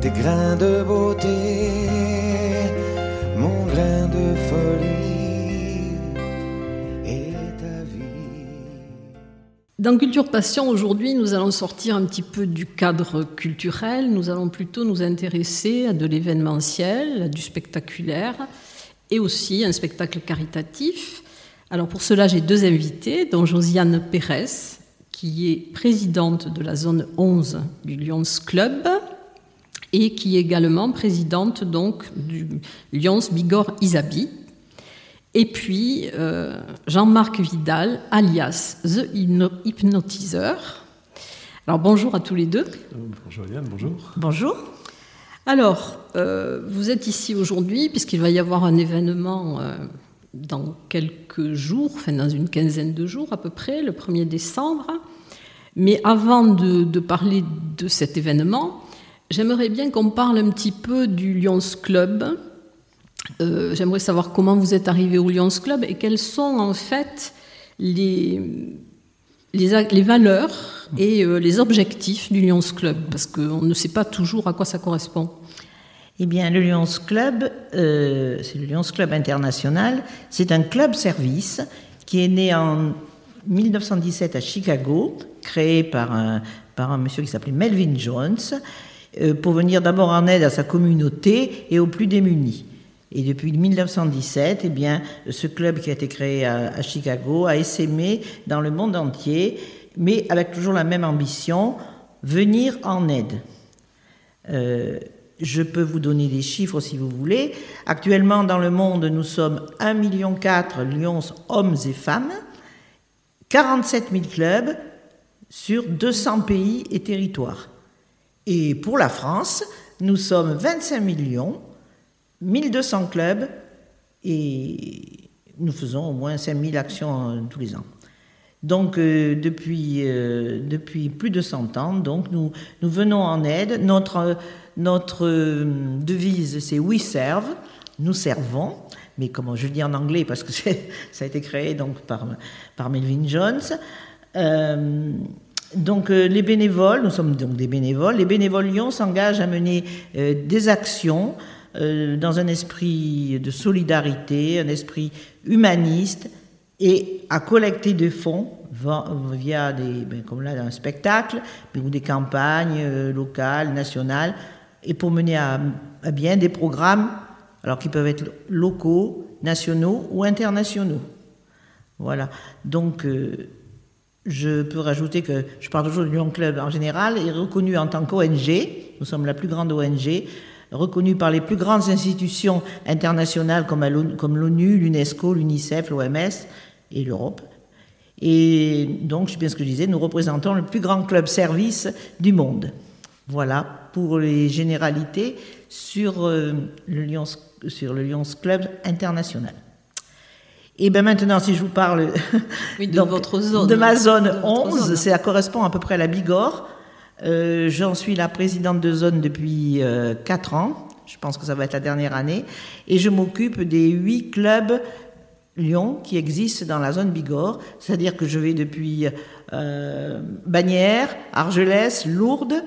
Tes grains de beauté, mon grain de folie et ta vie. Dans Culture Passion, aujourd'hui, nous allons sortir un petit peu du cadre culturel. Nous allons plutôt nous intéresser à de l'événementiel, à du spectaculaire et aussi un spectacle caritatif. Alors pour cela, j'ai deux invités, dont Josiane Pérez, qui est présidente de la zone 11 du Lions Club et qui est également présidente donc du Lions Bigorre Isabi. Et puis euh, Jean-Marc Vidal, alias The Hypno- Hypnotiseur. Alors bonjour à tous les deux. Bonjour Yann, bonjour. Bonjour. Alors, euh, vous êtes ici aujourd'hui puisqu'il va y avoir un événement euh, dans quelques jours, enfin dans une quinzaine de jours à peu près, le 1er décembre. Mais avant de, de parler de cet événement, j'aimerais bien qu'on parle un petit peu du Lions Club. Euh, j'aimerais savoir comment vous êtes arrivé au Lions Club et quelles sont en fait les, les, valeurs et euh, les objectifs du Lions Club, parce qu'on ne sait pas toujours à quoi ça correspond. Eh bien, le Lions Club, euh, c'est le Lions Club International. C'est un club service qui est né en 1917 à Chicago, créé par un, par un monsieur qui s'appelait Melvin Jones, pour venir d'abord en aide à sa communauté et aux plus démunis. Et depuis 1917, eh bien, ce club qui a été créé à, à Chicago a essaimé dans le monde entier, mais avec toujours la même ambition, venir en aide. Euh, je peux vous donner des chiffres si vous voulez. Actuellement, dans le monde, nous sommes 1,4 million lions hommes et femmes, 47 000 clubs sur 200 pays et territoires. Et pour la France, nous sommes 25 millions, 1200 clubs et nous faisons au moins 5000 actions euh, tous les ans. Donc euh, depuis, euh, depuis plus de 100 ans, donc nous, nous venons en aide. Notre, notre devise, c'est We Serve, nous servons. Mais comment je le dis en anglais parce que ça a été créé donc par, par Melvin Jones. Donc euh, les bénévoles, nous sommes donc des bénévoles, les bénévoles Lyon s'engagent à mener euh, des actions euh, dans un esprit de solidarité, un esprit humaniste et à collecter des fonds via des, ben, comme là, un spectacle, ou des campagnes locales, nationales, et pour mener à, à bien des programmes, alors qui peuvent être locaux, nationaux ou internationaux. Voilà. Donc, je peux rajouter que je parle toujours du Lyon Club en général, est reconnu en tant qu'ONG. Nous sommes la plus grande ONG, reconnue par les plus grandes institutions internationales comme l'ONU- l'UNESCO, l'UNICEF, l'OMS et l'Europe. Et donc, je sais bien ce que je disais, nous représentons le plus grand club service du monde. Voilà pour les généralités sur, euh, le, Lions, sur le Lions Club international. Et bien maintenant, si je vous parle Oui, de donc, votre zone. de ma zone De votre 11, zone. ça correspond à peu près à la Bigorre. Euh, J'en suis la présidente de zone depuis euh, 4 ans. Je pense que ça va être la dernière année. Et je m'occupe des huit clubs Lyon qui existent dans la zone Bigorre. C'est-à-dire que je vais depuis euh, Bagnères, Argelès, Lourdes.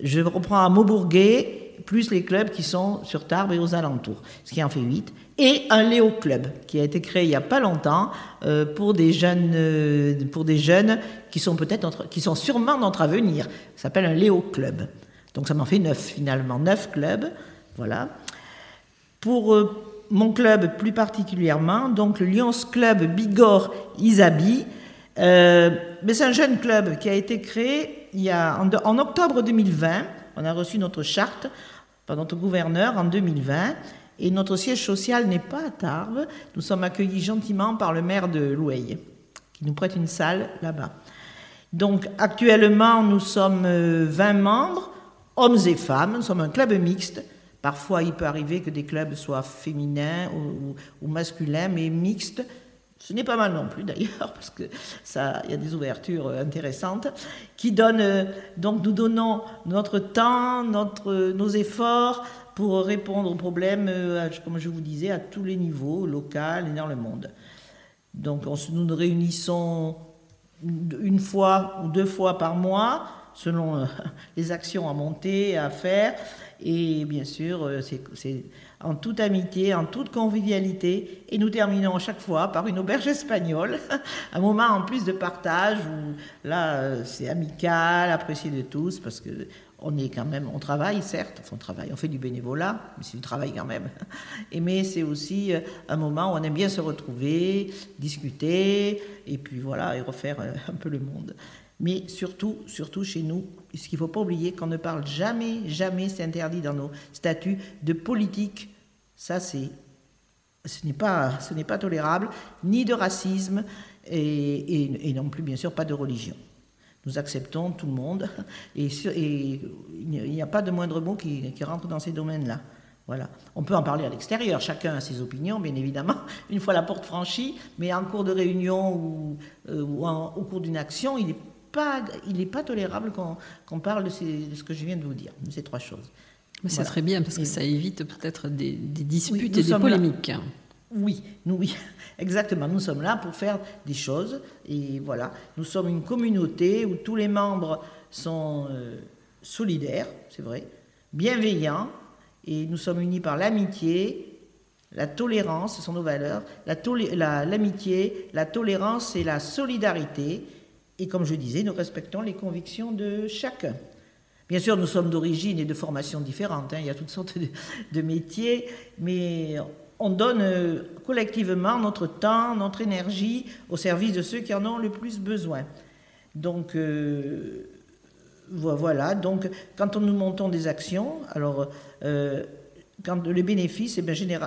Je reprends à Maubourguet, plus les clubs qui sont sur Tarbes et aux alentours, ce qui en fait 8. Et un Léo Club qui a été créé il n'y a pas longtemps euh, pour des jeunes, euh, pour des jeunes qui sont peut-être, qui sont sûrement notre avenir. Ça s'appelle un Léo Club. Donc ça m'en fait neuf finalement, neuf clubs. Voilà. Pour mon club plus particulièrement, donc le Lions Club Bigorre Isabi, mais c'est un jeune club qui a été créé il y a, en, en octobre 2020. On a reçu notre charte par notre gouverneur en 2020. Et notre siège social n'est pas à Tarbes. Nous sommes accueillis gentiment par le maire de Loueil, qui nous prête une salle là-bas. Donc actuellement, nous sommes 20 euh, membres, hommes et femmes. Nous sommes un club mixte. Parfois, il peut arriver que des clubs soient féminins ou, masculins, mais mixtes. Ce n'est pas mal non plus d'ailleurs, parce que ça, il y a des ouvertures euh, intéressantes qui donnent. Euh, donc, nous donnons notre temps, notre, nos efforts pour répondre aux problèmes, euh, comme je vous disais, à tous les niveaux, local et dans le monde. Donc nous nous réunissons une fois ou deux fois par mois, selon euh, les actions à monter, à faire. Et bien sûr, euh, c'est en toute amitié, en toute convivialité. Et nous terminons à chaque fois par une auberge espagnole, un moment en plus de partage où là, c'est amical, apprécié de tous, parce que on est quand même, on travaille certes, on travaille, on fait du bénévolat, mais c'est du travail quand même. Et mais c'est aussi euh, un moment où on aime bien se retrouver, discuter, et puis voilà, et refaire euh, un peu le monde. Mais surtout, surtout chez nous, ce qu'il ne faut pas oublier, qu'on ne parle jamais, jamais, c'est interdit dans nos statuts, de politique. Ça, c'est, ce n'est pas, ce n'est pas tolérable, ni de racisme, et non plus, bien sûr, pas de religion. Nous acceptons tout le monde et, il n'y a pas de moindre mot qui, rentre dans ces domaines-là. Voilà. On peut en parler à l'extérieur, chacun a ses opinions, bien évidemment, une fois la porte franchie, mais en cours de réunion ou, euh, au cours d'une action, il n'est pas, il pas tolérable qu'on parle de, ce que je viens de vous dire, de ces trois choses. Mais c'est très bien parce que ça évite peut-être des, disputes et des polémiques. Oui, nous, oui, exactement. Nous sommes là pour faire des choses. Et voilà, nous sommes une communauté où tous les membres sont euh, solidaires, c'est vrai, bienveillants, et nous sommes unis par l'amitié, la tolérance, ce sont nos valeurs, l'amitié, la, tolérance et la solidarité. Et comme je disais, nous respectons les convictions de chacun. Bien sûr, nous sommes d'origine et de formation différentes. Hein. il y a toutes sortes de métiers, mais on donne euh, collectivement notre temps, notre énergie au service de ceux qui en ont le plus besoin. Donc euh, voilà, donc quand nous montons des actions, alors euh, quand le bénéfice, eh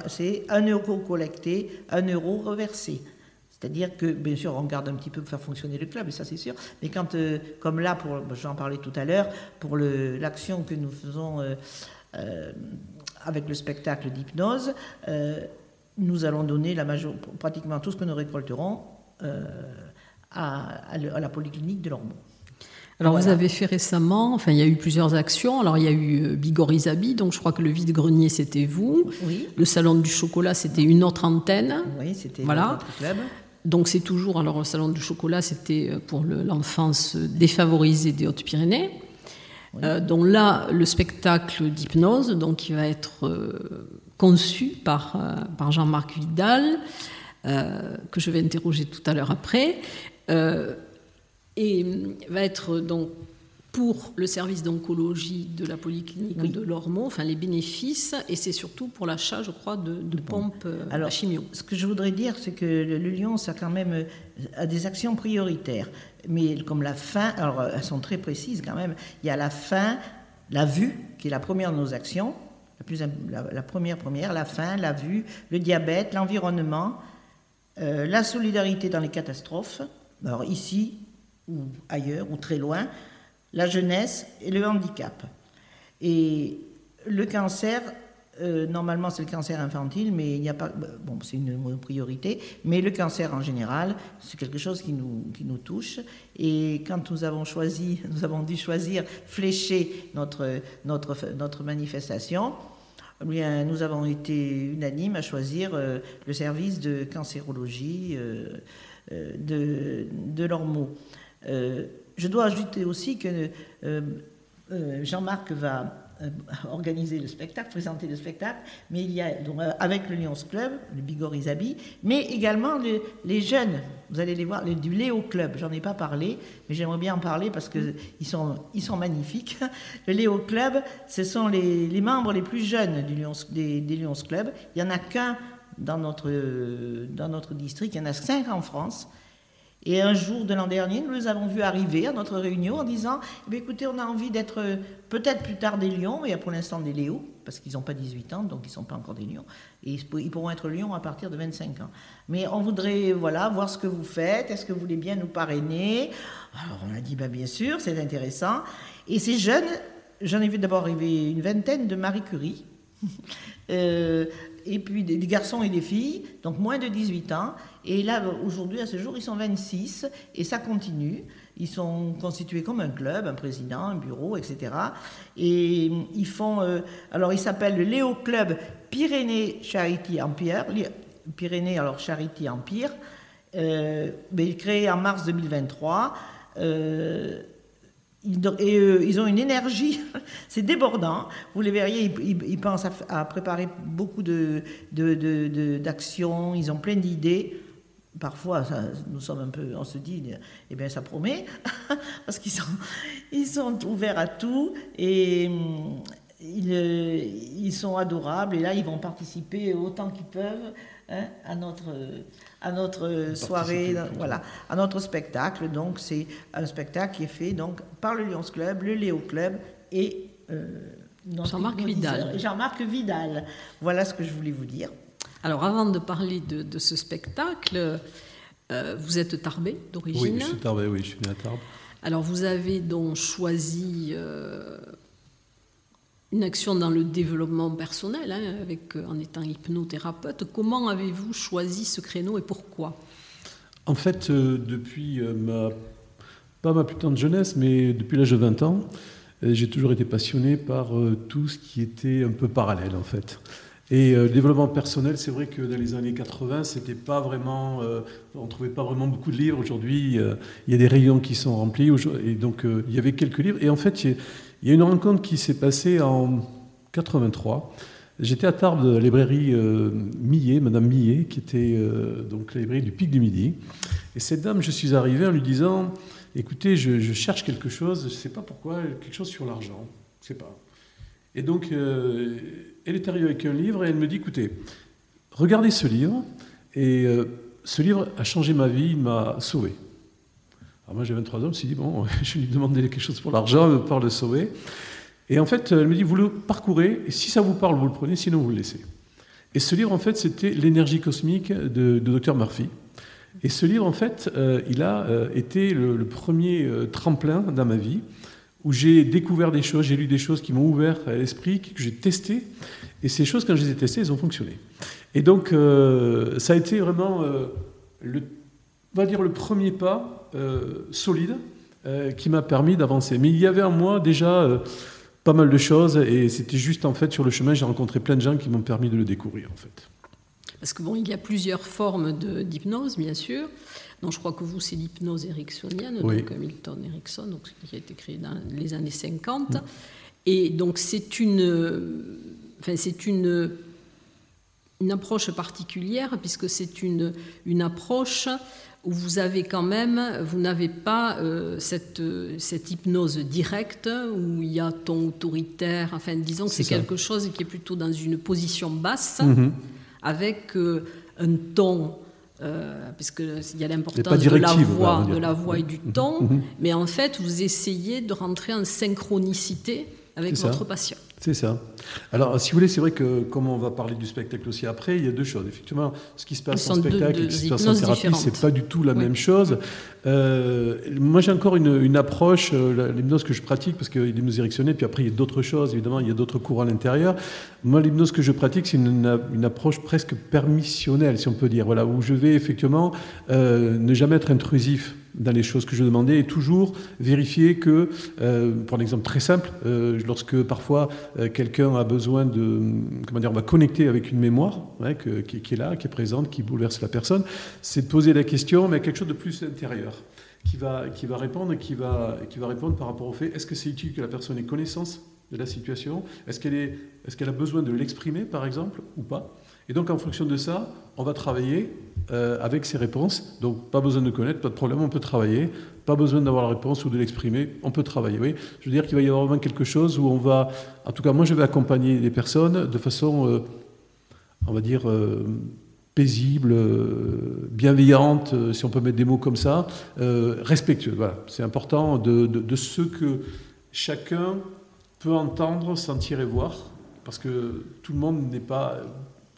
c'est un euro collecté, un euro reversé. C'est-à-dire que, bien sûr, on garde un petit peu pour faire fonctionner le club, et ça c'est sûr, mais quand, comme là, j'en parlais tout à l'heure, pour l'action que nous faisons avec le spectacle d'hypnose, euh, nous allons donner la major, pratiquement tout ce que nous récolterons euh, à, la polyclinique de Lormont. Alors vous avez fait récemment, enfin il y a eu plusieurs actions. Alors il y a eu euh, Bigorizabi, donc je crois que le vide-grenier c'était vous. Oui. Le salon du chocolat c'était une autre antenne. Oui, c'était voilà. notre club. Donc c'est toujours, alors le salon du chocolat c'était pour l'enfance défavorisée des Hautes-Pyrénées. Euh, donc là, le spectacle d'hypnose, donc qui va être euh, conçu par, euh, par Jean-Marc Vidal, que je vais interroger tout à l'heure après, et va être donc pour le service d'oncologie de la polyclinique de Lormont, enfin les bénéfices, et c'est surtout pour l'achat, je crois, de, pompes. à chimio. Ce que je voudrais dire, c'est que le, Lyon, ça quand même a des actions prioritaires mais comme la fin, alors elles sont très précises quand même, il y a la fin, la vue, qui est la première de nos actions, la, plus, la, première première, la fin, la vue, le diabète, l'environnement, euh, la solidarité dans les catastrophes, alors ici ou ailleurs ou très loin, la jeunesse et le handicap. Et le cancer, euh, normalement, c'est le cancer infantile, mais il n'y a pas. Bon, c'est une priorité, mais le cancer en général, c'est quelque chose qui nous, qui nous touche. Et quand nous avons choisi, nous avons dû choisir, flécher notre, notre, notre manifestation, eh nous avons été unanimes à choisir euh, le service de cancérologie euh, de, de je dois ajouter aussi que Jean-Marc va organiser le spectacle, présenter le spectacle, mais il y a euh, avec le Lions Club, le Bigor Isabi, mais également les jeunes. Vous allez les voir, du Léo Club. J'en ai pas parlé, mais j'aimerais bien en parler parce que ils sont ils sont magnifiques. Le Léo Club, ce sont les, les membres les plus jeunes du Lions, des, des Lions Club. Il y en a qu'un dans notre dans notre district. Il y en a cinq en France. Et un jour de l'an dernier, nous les avons vus arriver à notre réunion en disant eh écoutez, on a envie d'être euh, peut-être plus tard des lions, mais pour l'instant des léos, parce qu'ils n'ont pas 18 ans, donc ils ne sont pas encore des lions. Et ils pourront être lions à partir de 25 ans. Mais on voudrait voilà, voir ce que vous faites. Est-ce que vous voulez bien nous parrainer? Alors on a dit bah, bien sûr, c'est intéressant. Et ces jeunes, j'en ai vu d'abord arriver une vingtaine de Marie Curie. euh, et puis des, garçons et des filles, donc moins de 18 ans. Et là, aujourd'hui, à ce jour, ils sont 26 et ça continue. Ils sont constitués comme un club, un président, un bureau, etc. Et ils font. Euh, alors, ils s'appellent le Léo Club Pyrénées Charity Empire. Pyrénées, alors Charity Empire. Euh, mais créé en mars 2023. Euh, euh, ils ont une énergie, c'est débordant. Vous les verriez, ils, pensent à, préparer beaucoup d'actions, de, de, ils ont plein d'idées. Parfois, nous sommes un peu, on se dit, eh bien, ça promet, parce qu'ils sont, ouverts à tout et ils, ils, sont adorables. Et là, ils vont participer autant qu'ils peuvent hein, à notre à notre soirée, voilà, à notre spectacle. Donc c'est un spectacle qui est fait donc par le Lions Club, le Léo Club et euh, Jean-Marc Vidal. Jean-Marc Vidal. Voilà ce que je voulais vous dire. Alors avant de parler de, ce spectacle, euh, vous êtes Tarbé d'origine? Oui, je suis Tarbé, oui, je suis né à Tarbes. Alors vous avez donc choisi euh, une action dans le développement personnel, hein, avec, euh, en étant hypnothérapeute. Comment avez-vous choisi ce créneau et pourquoi? En fait, euh, depuis euh, ma, pas ma plus de jeunesse, mais depuis l'âge de 20 ans, j'ai toujours été passionné par tout ce qui était un peu parallèle, en fait. Et le développement personnel, c'est vrai que dans les années 80, c'était pas vraiment, on trouvait pas vraiment beaucoup de livres. Aujourd'hui, il y a des rayons qui sont remplis, et donc il y avait quelques livres. Et en fait, il y a une rencontre qui s'est passée en 83. J'étais à Tarbes la librairie euh, Millet, Madame Millet, qui était euh, donc la librairie du Pic du Midi. Et cette dame, je suis arrivé en lui disant Écoutez, je, cherche quelque chose, je ne sais pas pourquoi, quelque chose sur l'argent. Je ne sais pas. Et donc, euh, elle est arrivée avec un livre et elle me dit Écoutez, regardez ce livre. Et ce livre a changé ma vie, il m'a sauvé. Moi j'ai 23 ans, je me suis dit, bon, je vais lui demander quelque chose pour l'argent, elle me parle de sauver. Et en fait, elle me dit, vous le parcourez, et si ça vous parle, vous le prenez, sinon vous le laissez. Et ce livre, en fait, c'était L'énergie cosmique de, Dr Murphy. Et ce livre, en fait, euh, il a euh, été le, premier euh, tremplin dans ma vie, où j'ai découvert des choses, j'ai lu des choses qui m'ont ouvert l'esprit, que j'ai testé. Et ces choses, quand je les ai testées, elles ont fonctionné. Et donc, ça a été vraiment le on va dire, le premier pas euh, solide euh, qui m'a permis d'avancer. Mais il y avait en moi déjà euh, pas mal de choses et c'était juste en fait sur le chemin, j'ai rencontré plein de gens qui m'ont permis de le découvrir en fait. Parce que bon, il y a plusieurs formes d'hypnose, bien sûr. Donc je crois que vous, c'est l'hypnose ericksonienne, donc Milton Erickson, donc, qui a été créé dans les années 50. Mm. Et donc c'est une, enfin, c'est une, une approche particulière, puisque c'est une, une approche où vous avez quand même, vous n'avez pas euh, cette, cette, hypnose directe où il y a ton autoritaire, enfin disons que c'est quelque chose qui est plutôt dans une position basse mhm. avec euh, un ton. Euh, puisqu'il y a l'importance de la voix, de la voix et du ton, mhm. mais en fait, vous essayez de rentrer en synchronicité avec votre patient. C'est ça. Alors, si vous voulez, c'est vrai que, comme on va parler du spectacle aussi après, il y a deux choses. Effectivement, ce qui se passe en spectacle et ce qui se passe en thérapie, c'est pas du tout la même chose. Euh, moi, j'ai encore une, approche, euh, l'hypnose que je pratique, parce qu'il y a l'hypnose érectionnée, puis après, il y a d'autres choses, évidemment, il y a d'autres cours à l'intérieur. Moi, l'hypnose que je pratique, c'est une, une, approche presque permissionnelle, si on peut dire, voilà, où je vais effectivement euh, ne jamais être intrusif dans les choses que je demandais et toujours vérifier que, pour un exemple très simple, lorsque parfois quelqu'un a besoin de, comment dire, on va connecter avec une mémoire qui, est là, qui est présente, qui bouleverse la personne, c'est de poser la question, mais quelque chose de plus intérieur, qui va, qui va répondre, qui va, qui va répondre par rapport au fait, est-ce que c'est utile que la personne ait connaissance de la situation? Est-ce qu'elle est, est qu'elle a besoin de l'exprimer, par exemple, ou pas? Et donc, en fonction de ça, on va travailler euh, avec ces réponses. Donc, pas besoin de connaître, pas de problème, on peut travailler. Pas besoin d'avoir la réponse ou de l'exprimer, on peut travailler. Je veux dire qu'il va y avoir vraiment quelque chose où on va, en tout cas, moi, je vais accompagner les personnes de façon, euh, on va dire, euh, paisible, bienveillante, si on peut mettre des mots comme ça, respectueuse. Voilà, c'est important de ce que chacun peut entendre, sentir et voir, parce que tout le monde n'est pas...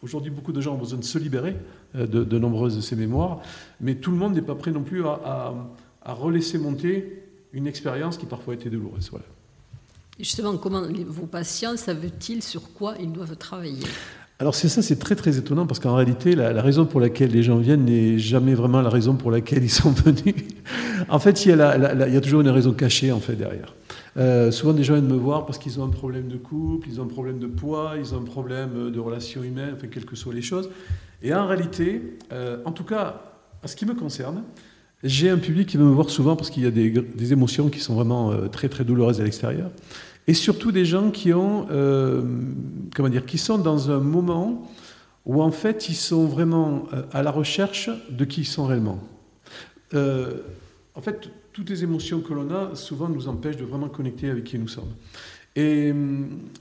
Aujourd'hui, beaucoup de gens ont besoin de se libérer euh, de, nombreuses de ces mémoires, mais tout le monde n'est pas prêt non plus à, à, relaisser monter une expérience qui parfois a été douloureuse. Voilà. Justement, comment vos patients savent-ils sur quoi ils doivent travailler? Alors c'est ça, c'est très très étonnant parce qu'en réalité, la, raison pour laquelle les gens viennent n'est jamais vraiment la raison pour laquelle ils sont venus. en fait, il y, a il y a toujours une raison cachée en fait derrière. Euh, souvent, des gens viennent me voir parce qu'ils ont un problème de couple, ils ont un problème de poids, ils ont un problème de relations humaines, enfin, quelles que soient les choses. Et en réalité, euh, en tout cas, en ce qui me concerne, j'ai un public qui veut me voir souvent parce qu'il y a des, émotions qui sont vraiment euh, très très douloureuses à l'extérieur. Et surtout des gens qui ont, comment dire, qui sont dans un moment où en fait ils sont vraiment à la recherche de qui ils sont réellement. en fait, toutes les émotions que l'on a, souvent, nous empêchent de vraiment connecter avec qui nous sommes. Et,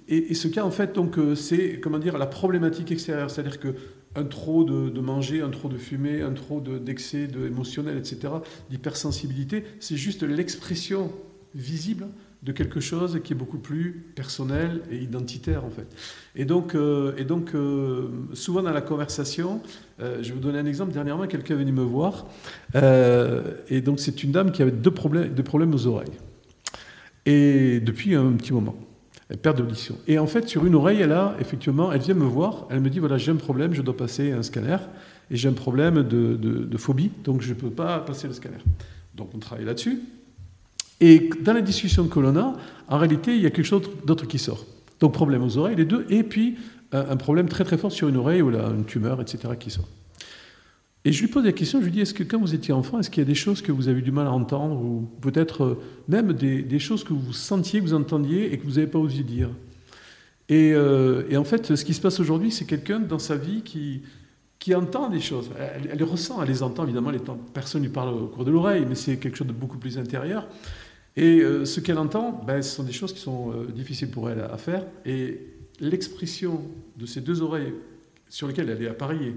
et, ce cas, en fait, donc, euh, c'est dire la problématique extérieure, c'est-à-dire que un trop de, manger, un trop de fumer, un trop d'excès de, émotionnel, etc., d'hypersensibilité, c'est juste l'expression visible de quelque chose qui est beaucoup plus personnel et identitaire en fait. Et donc, euh, et donc euh, souvent dans la conversation, euh, je vais vous donner un exemple. Dernièrement, quelqu'un est venu me voir et donc c'est une dame qui avait deux problèmes, deux problèmes aux oreilles et depuis un petit moment. Elle perd d'audition. Et en fait, sur une oreille, elle a effectivement, elle vient me voir, elle me dit voilà, j'ai un problème, je dois passer un scanner et j'ai un problème de, de phobie, donc je ne peux pas passer le scanner. Donc on travaille là-dessus. Et dans la discussion que l'on a, en réalité, il y a quelque chose d'autre qui sort. Donc problème aux oreilles, les deux, et puis euh, un problème très très fort sur une oreille ou là, une tumeur, etc. qui sort. Et je lui pose la question, je lui dis, est-ce que quand vous étiez enfant, est-ce qu'il y a des choses que vous avez du mal à entendre, ou peut-être euh, même des, choses que vous sentiez, que vous entendiez et que vous n'avez pas osé dire? Et, euh, et, en fait, ce qui se passe aujourd'hui, c'est quelqu'un dans sa vie qui, qui entend des choses. Elle, elle, les ressent, elle les entend, évidemment, les personne lui parle au cours de l'oreille, mais c'est quelque chose de beaucoup plus intérieur. Et euh, ce qu'elle entend, ben, ce sont des choses qui sont euh, difficiles pour elle à, faire. Et l'expression de ces deux oreilles sur lesquelles elle est appareillée,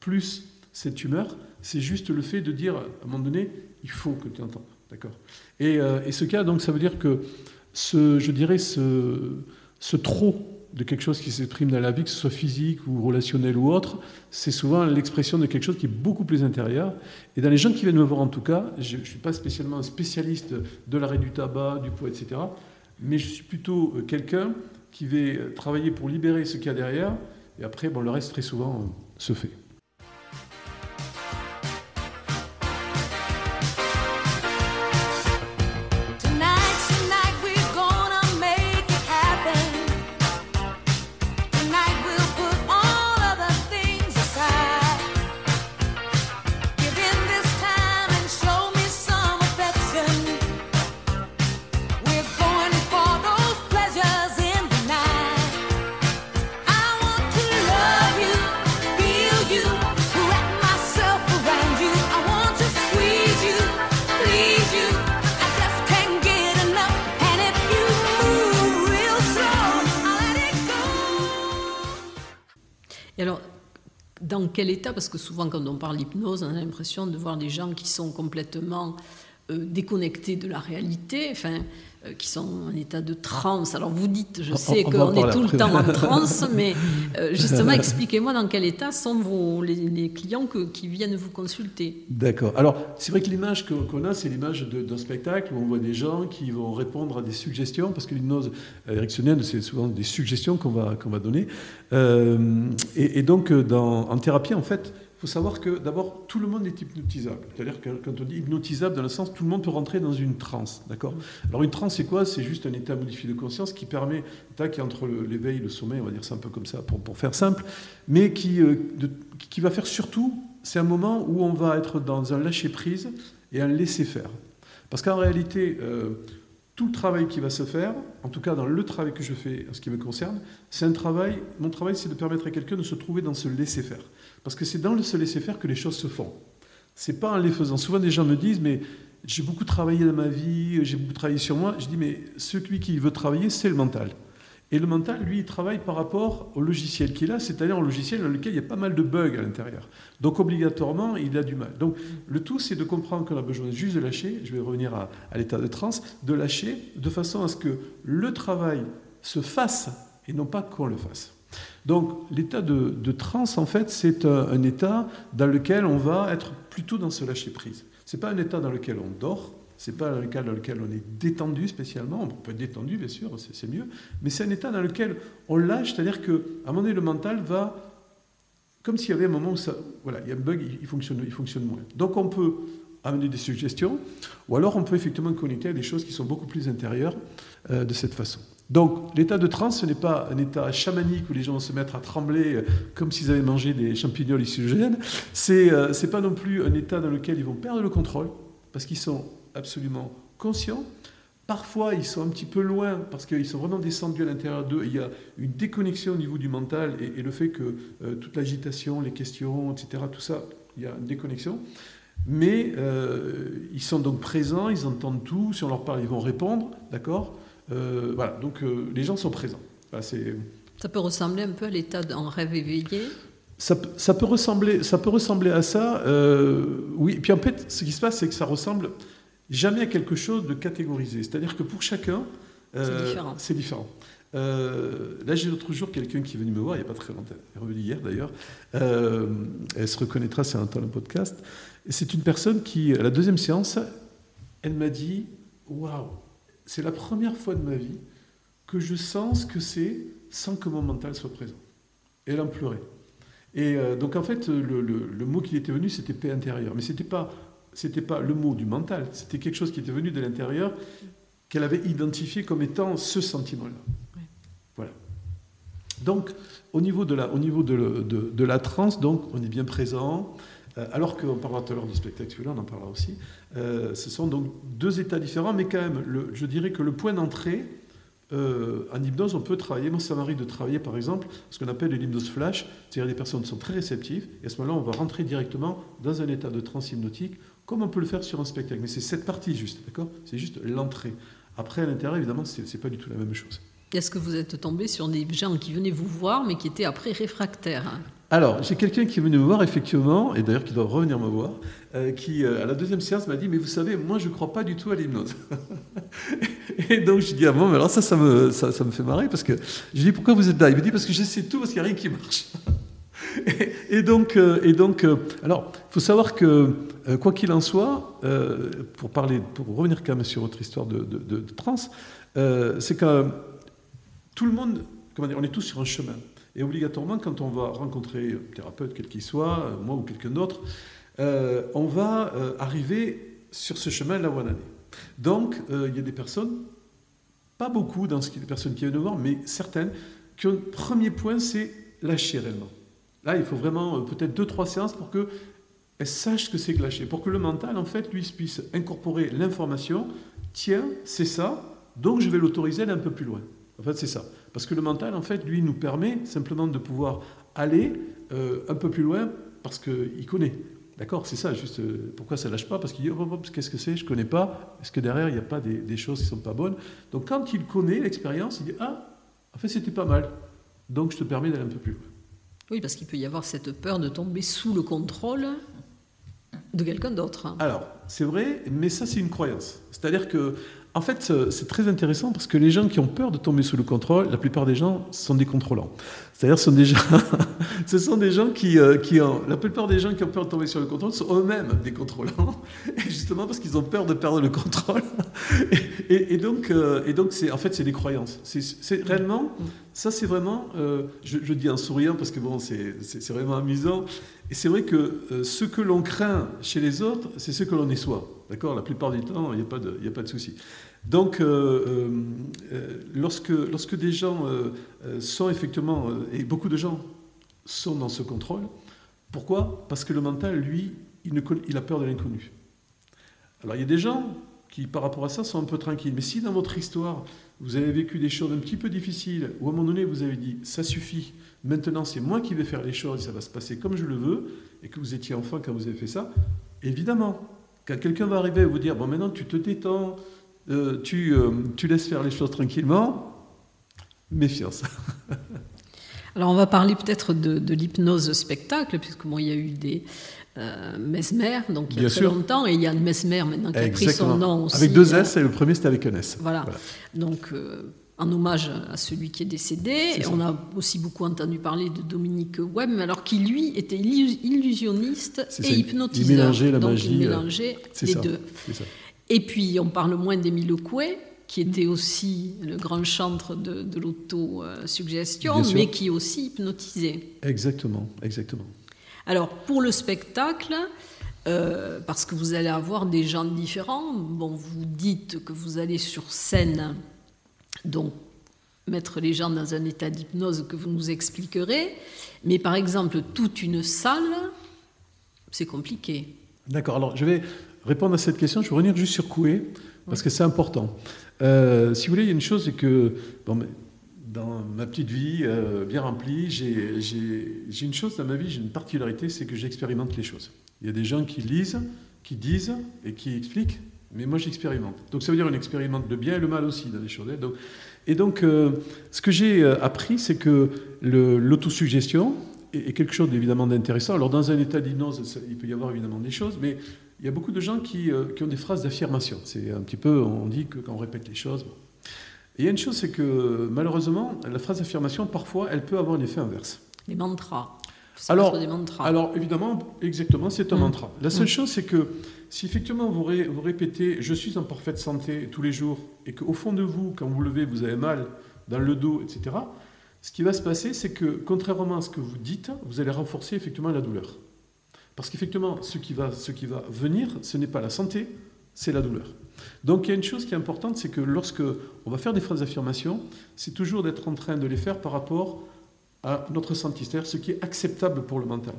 plus cette tumeur, c'est juste le fait de dire, à un moment donné, il faut que tu entendes. D'accord? Et, euh, et, ce cas, donc, ça veut dire que ce, je dirais, ce, ce trop de quelque chose qui s'exprime dans la vie, que ce soit physique ou relationnel ou autre, c'est souvent l'expression de quelque chose qui est beaucoup plus intérieur. Et dans les gens qui viennent me voir en tout cas, je ne suis pas spécialement un spécialiste de l'arrêt du tabac, du poids, etc. Mais je suis plutôt euh, quelqu'un qui va travailler pour libérer ce qu'il y a derrière. Et après, bon, le reste, très souvent, euh, se fait. Parce que souvent, quand on parle d'hypnose, on a l'impression de voir des gens qui sont complètement euh, déconnectés de la réalité, euh, qui sont en état de transe. Alors vous dites, je sais qu'on est tout le temps en transe, mais euh, justement, expliquez-moi dans quel état sont vos, les, clients qui viennent vous consulter. D'accord. Alors, c'est vrai que l'image qu'on a, c'est l'image d'un spectacle où on voit des gens qui vont répondre à des suggestions, parce que l'hypnose érectionnelle, c'est souvent des suggestions qu'on va, qu'on va donner. Euh, et, donc, dans, en thérapie, en fait, faut savoir que d'abord, tout le monde est hypnotisable. C'est-à-dire que quand on dit hypnotisable, dans le sens, tout le monde peut rentrer dans une transe. D'accord? Alors, une transe, c'est quoi? C'est juste un état modifié de conscience qui permet, qui est entre l'éveil et le sommeil, on va dire ça un peu comme ça pour, pour faire simple, mais qui, euh, qui va faire surtout, c'est un moment où on va être dans un lâcher-prise et un laisser-faire. Parce qu'en réalité, euh, tout le travail qui va se faire, en tout cas dans le travail que je fais en ce qui me concerne, c'est un travail, mon travail c'est de permettre à quelqu'un de se trouver dans ce laisser-faire. Parce que c'est dans le se laisser-faire que les choses se font. C'est pas en les faisant. Souvent des gens me disent, mais j'ai beaucoup travaillé dans ma vie, j'ai beaucoup travaillé sur moi. Je dis, mais celui qui veut travailler, c'est le mental. Et le mental, lui, il travaille par rapport au logiciel qu'il a, c'est-à-dire un logiciel dans lequel il y a pas mal de bugs à l'intérieur. Donc obligatoirement, il a du mal. Donc le tout, c'est de comprendre qu'on a besoin juste de lâcher, je vais revenir à, l'état de transe, de lâcher de façon à ce que le travail se fasse et non pas qu'on le fasse. Donc l'état de, transe, en fait, c'est un, un, état dans lequel on va être plutôt dans ce lâcher-prise. Ce n'est pas un état dans lequel on dort, c'est pas le cas dans lequel on est détendu spécialement. On peut être détendu, bien sûr, c'est mieux. Mais c'est un état dans lequel on lâche, c'est-à-dire qu'à un moment donné, le mental va. Comme s'il y avait un moment où ça, voilà, il y a un bug, il fonctionne, il fonctionne moins. Donc on peut amener des suggestions, ou alors on peut effectivement connecter à des choses qui sont beaucoup plus intérieures euh, de cette façon. Donc l'état de transe, ce n'est pas un état chamanique où les gens vont se mettre à trembler euh, comme s'ils avaient mangé des champignons hallucinogènes. C'est euh, c'est pas non plus un état dans lequel ils vont perdre le contrôle, parce qu'ils sont absolument conscients. Parfois, ils sont un petit peu loin parce qu'ils sont vraiment descendus à l'intérieur d'eux. Il y a une déconnexion au niveau du mental et, le fait que euh, toute l'agitation, les questions, etc., tout ça, il y a une déconnexion. Mais euh, ils sont donc présents, ils entendent tout. Si on leur parle, ils vont répondre, d'accord euh, Voilà, donc les gens sont présents. ça peut ressembler un peu à l'état d'un rêve éveillé? Ça, ça, peut ressembler, ça peut ressembler à ça, oui. Puis en fait, ce qui se passe, c'est que ça ressemble jamais à quelque chose de catégorisé. C'est-à-dire que pour chacun, euh, c'est différent. Euh, là, j'ai l'autre jour quelqu'un qui est venu me voir, il n'y a pas très longtemps, elle est revenue hier d'ailleurs. Euh, elle se reconnaîtra elle entend le podcast. C'est une personne qui, à la deuxième séance, elle m'a dit Waouh, c'est la première fois de ma vie que je sens ce que c'est sans que mon mental soit présent. Et elle en pleurait. Et donc, en fait, le, mot qui était venu, c'était paix intérieure. Mais ce n'était pas pas le mot du mental, c'était quelque chose qui était venu de l'intérieur, qu'elle avait identifié comme étant ce sentiment-là. Donc, au niveau de la, au niveau de, de, la transe, donc, on est bien présent. Euh, alors qu'on parlera tout à l'heure du spectacle, on en parlera aussi. Euh, ce sont donc deux états différents, mais quand même, je dirais que le point d'entrée, euh, en hypnose, on peut travailler, moi ça m'arrive de travailler par exemple ce qu'on appelle l'hypnose flash, c'est-à-dire des personnes sont très réceptives, et à ce moment-là, on va rentrer directement dans un état de transe hypnotique comme on peut le faire sur un spectacle. Mais c'est cette partie juste, d'accord? C'est juste l'entrée. Après, à l'intérieur, évidemment, ce n'est pas du tout la même chose. Est-ce que vous êtes tombé sur des gens qui venaient vous voir, mais qui étaient après réfractaires? Alors, j'ai quelqu'un qui est venu me voir, effectivement, et d'ailleurs qui doit revenir me voir, euh, qui, euh, à la deuxième séance, m'a dit Mais vous savez, moi, je ne crois pas du tout à l'hypnose. et donc, je dis Ah bon, mais alors ça, ça me, ça, me fait marrer, parce que je lui dis Pourquoi vous êtes là? Il me dit Parce que j'essaie tout, parce qu'il n'y a rien qui marche. et, donc, euh, et donc alors, il faut savoir que quoi qu'il en soit, pour, parler, pour revenir quand même sur votre histoire de, de, trans, c'est que tout le monde, comment dire, on est tous sur un chemin. Et obligatoirement, quand on va rencontrer un thérapeute, quel qu'il soit, moi ou quelqu'un d'autre, on va arriver sur ce chemin là où on en est. Donc, il y a des personnes, pas beaucoup dans ce qui des personnes qui viennent voir, mais certaines, qui ont, premier point, c'est lâcher réellement. Là, il faut vraiment peut-être deux, trois séances pour que sache que c'est lâcher, pour que le mental, en fait, lui, puisse incorporer l'information, tiens, c'est ça, donc je vais l'autoriser d'aller un peu plus loin. En fait, c'est ça. Parce que le mental, en fait, lui, nous permet simplement de pouvoir aller euh, un peu plus loin parce qu'il connaît. D'accord C'est ça, juste euh, pourquoi ça lâche pas? Parce qu'il dit oh, oh, oh, qu'est-ce que c'est? Je connais pas. Est-ce que derrière, il n'y a pas des, des, choses qui sont pas bonnes? Donc, quand il connaît l'expérience, il dit Ah, en fait, c'était pas mal. Donc, je te permets d'aller un peu plus loin. Oui, parce qu'il peut y avoir cette peur de tomber sous le contrôle de quelqu'un d'autre. Hein. Alors, c'est vrai, mais ça, c'est une croyance. C'est-à-dire que, en fait, c'est très intéressant parce que les gens qui ont peur de tomber sous le contrôle, la plupart des gens sont des contrôlants. C'est-à-dire, ce sont des gens, ce sont des gens qui, euh, qui ont, la plupart des gens qui ont peur de tomber sur le contrôle sont eux-mêmes des contrôlants, et justement parce qu'ils ont peur de perdre le contrôle. Et, donc, euh, et donc, en fait, c'est des croyances. C'est, réellement, ça, c'est vraiment, euh, je, dis en souriant parce que bon, c'est, vraiment amusant. Et c'est vrai que ce que l'on craint chez les autres, c'est ce que l'on est soi. D'accord? La plupart du temps, il n'y a pas de, a pas de souci. Donc, lorsque, lorsque des gens sont effectivement et beaucoup de gens sont dans ce contrôle. Pourquoi? Parce que le mental, lui, il, a peur de l'inconnu. Alors il y a des gens qui, par rapport à ça, sont un peu tranquilles. Mais si dans votre histoire, vous avez vécu des choses un petit peu difficiles, ou à un moment donné, vous avez dit, ça suffit, maintenant c'est moi qui vais faire les choses, ça va se passer comme je le veux, et que vous étiez enfant quand vous avez fait ça, évidemment, quand quelqu'un va arriver et vous dire, bon maintenant tu te détends, euh, tu, euh, tu laisses faire les choses tranquillement, méfiance. Alors on va parler peut-être de, l'hypnose spectacle, puisque moi il y a eu des euh, Mesmer, donc il y a très longtemps, et il y a Mesmer maintenant qui a pris son nom aussi. Avec deux S, et le premier c'était avec un S. Voilà. Donc en hommage à celui qui est décédé. On a aussi beaucoup entendu parler de Dominique Webb, alors qui lui était illusionniste et hypnotiseur. Il mélangeait la Donc, magie. Il mélangeait les deux. Ça. Et puis on parle moins d'Émile Coué, qui était aussi le grand chantre de, de l'autosuggestion, mais qui aussi hypnotisait. Exactement, exactement. Alors pour le spectacle, euh, parce que vous allez avoir des gens différents, bon, vous dites que vous allez sur scène donc mettre les gens dans un état d'hypnose que vous nous expliquerez. Mais par exemple, toute une salle, c'est compliqué. D'accord, alors je vais répondre à cette question, je vais revenir juste sur Coué, parce que c'est important. Euh, si vous voulez, il y a une chose, c'est que dans ma petite vie euh, bien remplie, j'ai une chose dans ma vie, j'ai une particularité, c'est que j'expérimente les choses. Il y a des gens qui lisent, qui disent et qui expliquent, mais moi j'expérimente. Donc ça veut dire qu'on expérimente le bien et le mal aussi dans les choses. Hein. Et donc euh, ce que j'ai appris, c'est que l'autosuggestion est, quelque chose évidemment d'intéressant. Alors dans un état d'hypnose, il peut y avoir évidemment des choses, mais il y a beaucoup de gens qui, euh, qui ont des phrases d'affirmation. C'est un petit peu, on dit que quand on répète les choses. Et il y a une chose, c'est que malheureusement, la phrase d'affirmation, parfois, elle peut avoir un effet inverse. Les mantras. Alors, alors, évidemment, exactement, c'est un mm. mantra. La seule mm. chose, c'est que si effectivement vous, vous, répétez je suis en parfaite santé tous les jours et qu'au fond de vous, quand vous levez, vous avez mal dans le dos, etc., ce qui va se passer, c'est que contrairement à ce que vous dites, vous allez renforcer effectivement la douleur. Parce qu'effectivement, ce, qui va, ce qui va venir, ce n'est pas la santé, c'est la douleur. Donc il y a une chose qui est importante, c'est que lorsque on va faire des phrases d'affirmation, c'est toujours d'être en train de les faire par rapport à notre santé, c'est-à-dire ce qui est acceptable pour le mental.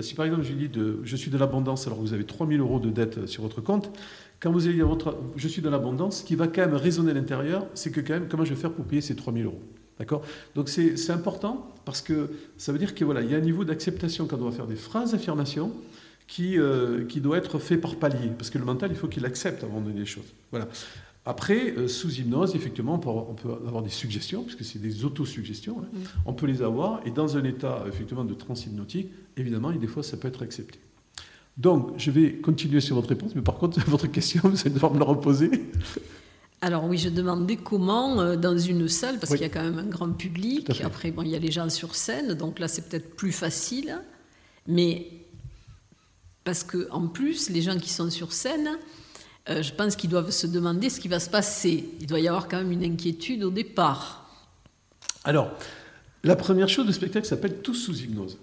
Si par exemple je dis de, je suis de l'abondance alors vous avez 3000 euros de dette sur votre compte, quand vous allez dire votre, je suis de l'abondance, ce qui va quand même résonner à l'intérieur, c'est que quand même comment je vais faire pour payer ces 3000 euros? D'accord? Donc c'est important parce que ça veut dire qu'il voilà, y a un niveau d'acceptation quand on va faire des phrases d'affirmation qui, euh, qui doit être fait par palier. Parce que le mental, il faut qu'il accepte avant de donner les choses. Voilà. Après, euh, sous hypnose, effectivement, on peut, avoir, des suggestions, puisque c'est des autosuggestions. Hein. Mm. On peut les avoir, et dans un état effectivement de transhypnotique, évidemment, et des fois, ça peut être accepté. Donc, je vais continuer sur votre réponse, mais par contre, votre question, vous allez devoir me la reposer. Alors oui, je demandais comment, euh, dans une salle, parce qu'il y a quand même un grand public, après, bon, il y a les gens sur scène, donc là, c'est peut-être plus facile, mais parce que en plus, les gens qui sont sur scène, euh, je pense qu'ils doivent se demander ce qui va se passer. Il doit y avoir quand même une inquiétude au départ. Alors, la première chose, le spectacle s'appelle Tous sous hypnose.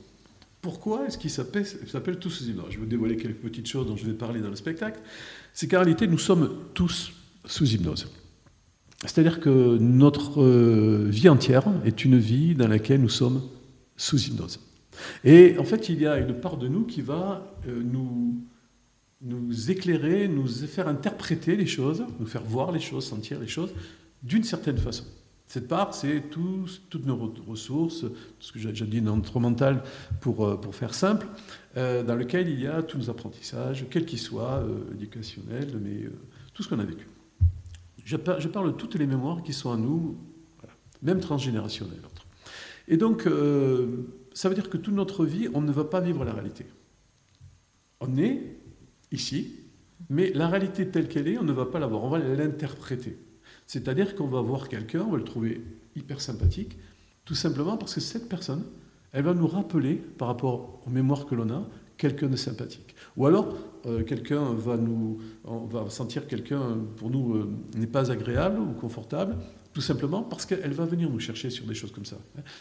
Pourquoi est-ce qu'il s'appelle Tous sous hypnose? Je vais vous dévoiler quelques petites choses dont je vais parler dans le spectacle. C'est qu'en réalité, nous sommes tous sous hypnose. C'est-à-dire que notre euh, vie entière est une vie dans laquelle nous sommes sous hypnose. Et en fait, il y a une part de nous qui va euh, nous nous éclairer, nous faire interpréter les choses, nous faire voir les choses, sentir les choses d'une certaine façon. Cette part, c'est toutes nos ressources, ce que j'ai dit notre mental pour, euh, pour faire simple, dans lequel il y a tous nos apprentissages, quels qu'ils soient, euh, éducationnels, mais tout ce qu'on a vécu. Je, parle de toutes les mémoires qui sont à nous, même transgénérationnelles. Et donc, ça veut dire que toute notre vie, on ne va pas vivre la réalité. On est ici, mais la réalité telle qu'elle est, on ne va pas la voir, on va l'interpréter. C'est-à-dire qu'on va voir quelqu'un, on va le trouver hyper sympathique, tout simplement parce que cette personne, elle va nous rappeler, par rapport aux mémoires que l'on a, quelqu'un de sympathique. Ou alors, euh, quelqu'un va nous, on va sentir quelqu'un pour nous euh, n'est pas agréable ou confortable, tout simplement parce qu'elle va venir nous chercher sur des choses comme ça.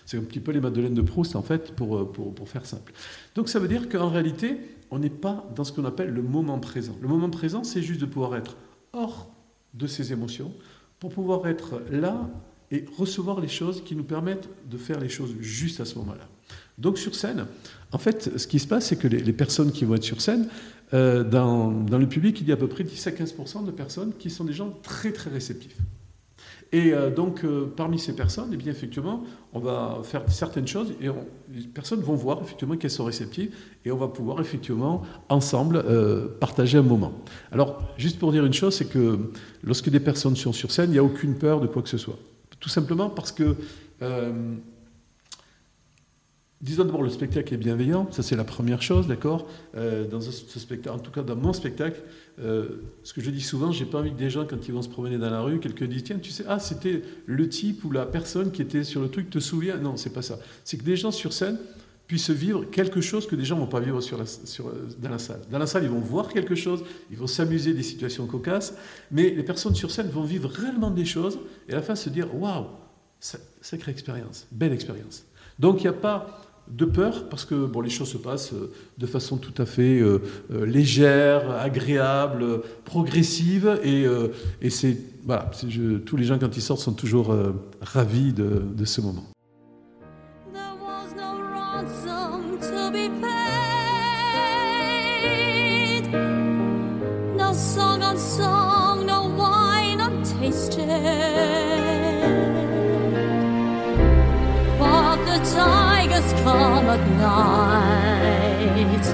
C'est un petit peu les Madeleines de Proust en fait, pour, euh, pour, pour faire simple. Donc ça veut dire qu'en réalité, on n'est pas dans ce qu'on appelle le moment présent. Le moment présent, c'est juste de pouvoir être hors de ses émotions, pour pouvoir être là et recevoir les choses qui nous permettent de faire les choses juste à ce moment-là. Donc sur scène, en fait, ce qui se passe, c'est que les, personnes qui vont être sur scène, euh, dans, le public, il y a à peu près 10 à 15% de personnes qui sont des gens très très réceptifs. Et euh, donc, euh, parmi ces personnes, eh bien, effectivement, on va faire certaines choses et les personnes vont voir effectivement qu'elles sont réceptives et on va pouvoir effectivement ensemble partager un moment. Alors, juste pour dire une chose, c'est que lorsque des personnes sont sur scène, il n'y a aucune peur de quoi que ce soit. Tout simplement parce que Disons d'abord, le spectacle est bienveillant, ça c'est la première chose, d'accord euh, Dans ce spectacle, en tout cas dans mon spectacle, euh, ce que je dis souvent, j'ai pas envie que des gens, quand ils vont se promener dans la rue, quelqu'un dise Tiens, tu sais, ah, c'était le type ou la personne qui était sur le truc, te souviens? Non, c'est pas ça. C'est que des gens sur scène puissent vivre quelque chose que des gens vont pas vivre dans la salle. Dans la salle, ils vont voir quelque chose, ils vont s'amuser des situations cocasses, mais les personnes sur scène vont vivre réellement des choses et à la fin se dire Waouh, sacrée expérience, belle expérience. Donc il n'y a pas de peur, parce que bon, les choses se passent euh, de façon tout à fait euh, euh, légère, agréable, progressive, et, et c'est voilà, tous les gens quand ils sortent sont toujours ravis de, de, ce moment. Come at night